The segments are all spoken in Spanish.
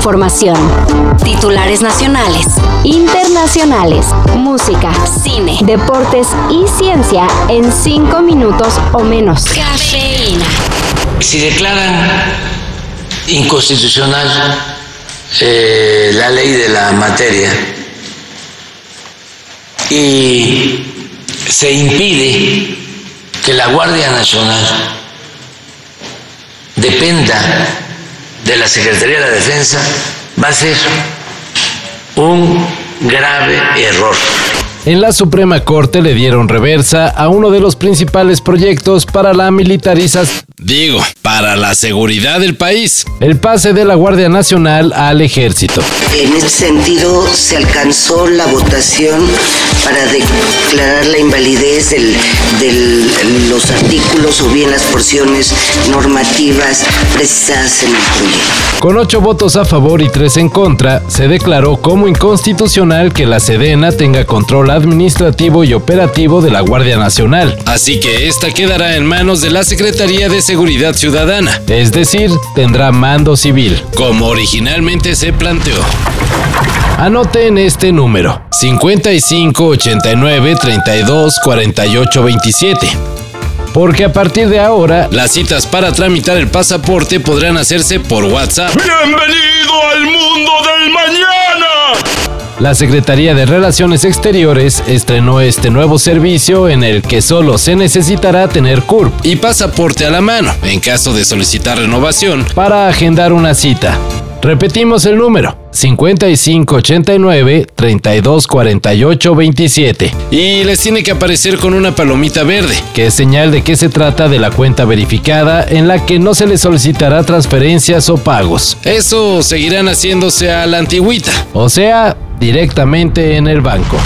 información. Titulares nacionales, internacionales, música, cine, deportes y ciencia en cinco minutos o menos. Cafeína. Si declaran inconstitucional eh, la ley de la materia y se impide que la Guardia Nacional dependa de la Secretaría de la Defensa, va a ser un grave error. En la Suprema Corte le dieron reversa a uno de los principales proyectos para la militarización, digo, para la seguridad del país, el pase de la Guardia Nacional al ejército. En ese sentido, se alcanzó la votación para declarar la invalidez de los artículos o bien las porciones normativas precisadas en el proyecto. Con ocho votos a favor y tres en contra, se declaró como inconstitucional que la Sedena tenga control administrativo y operativo de la Guardia Nacional. Así que esta quedará en manos de la Secretaría de Seguridad Ciudadana, es decir, tendrá mando civil, como originalmente se planteó. Anoten este número: 55 89 32 48 27 porque a partir de ahora las citas para tramitar el pasaporte podrán hacerse por WhatsApp. ¡Bienvenido al mundo del mañana! La Secretaría de Relaciones Exteriores estrenó este nuevo servicio en el que solo se necesitará tener CURP y pasaporte a la mano en caso de solicitar renovación para agendar una cita. Repetimos el número: 5589 3248 27. Y les tiene que aparecer con una palomita verde, que es señal de que se trata de la cuenta verificada en la que no se les solicitará transferencias o pagos. Eso seguirán haciéndose a la antigüita, o sea, directamente en el banco.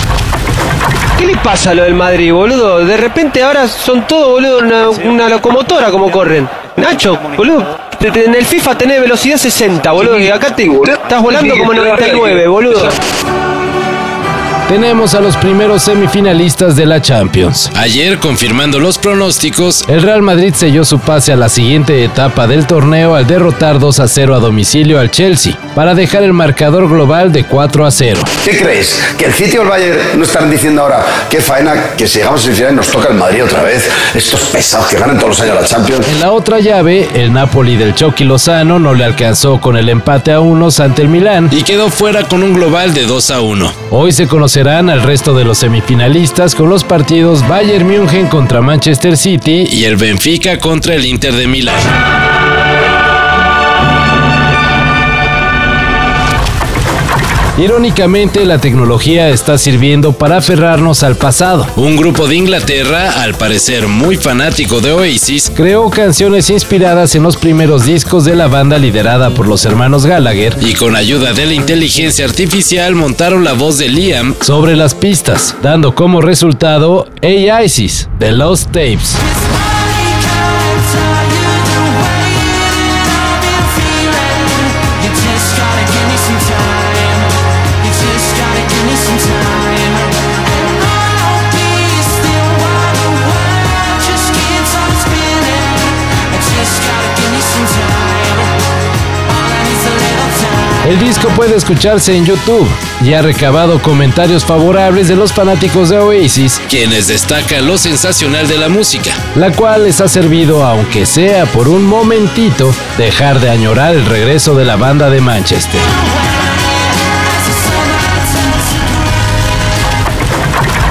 ¿Qué le pasa a lo del Madrid, boludo? De repente ahora son todos, boludo, una, una locomotora como corren. Nacho, boludo, en el FIFA tenés velocidad 60, boludo, y acá te estás volando como 99, boludo. Tenemos a los primeros semifinalistas de la Champions. Ayer, confirmando los pronósticos, el Real Madrid selló su pase a la siguiente etapa del torneo al derrotar 2 a 0 a domicilio al Chelsea, para dejar el marcador global de 4 a 0. ¿Qué crees? ¿Que el City o el Bayern no están diciendo ahora qué faena que si llegamos a semifinales nos toca el Madrid otra vez? Estos pesados que ganan todos los años la Champions. En la otra llave, el Napoli del Chucky Lozano no le alcanzó con el empate a unos ante el Milán y quedó fuera con un global de 2 a 1. Hoy se conocerá serán al resto de los semifinalistas con los partidos Bayern München contra Manchester City y el Benfica contra el Inter de Milán. Irónicamente, la tecnología está sirviendo para aferrarnos al pasado. Un grupo de Inglaterra, al parecer muy fanático de Oasis, creó canciones inspiradas en los primeros discos de la banda liderada por los hermanos Gallagher y con ayuda de la inteligencia artificial montaron la voz de Liam sobre las pistas, dando como resultado Oasis, The Lost Tapes. El disco puede escucharse en YouTube y ha recabado comentarios favorables de los fanáticos de Oasis, quienes destacan lo sensacional de la música, la cual les ha servido, aunque sea por un momentito, dejar de añorar el regreso de la banda de Manchester.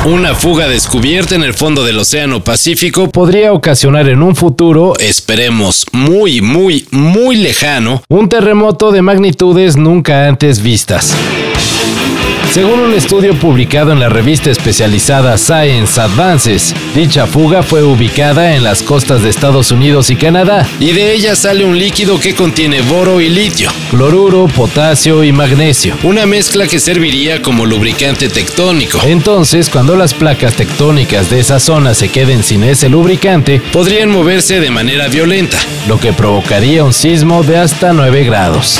Una fuga descubierta en el fondo del Océano Pacífico podría ocasionar en un futuro, esperemos muy, muy, muy lejano, un terremoto de magnitudes nunca antes vistas. Según un estudio publicado en la revista especializada Science Advances, dicha fuga fue ubicada en las costas de Estados Unidos y Canadá, y de ella sale un líquido que contiene boro y litio, cloruro, potasio y magnesio, una mezcla que serviría como lubricante tectónico. Entonces, cuando las placas tectónicas de esa zona se queden sin ese lubricante, podrían moverse de manera violenta, lo que provocaría un sismo de hasta 9 grados.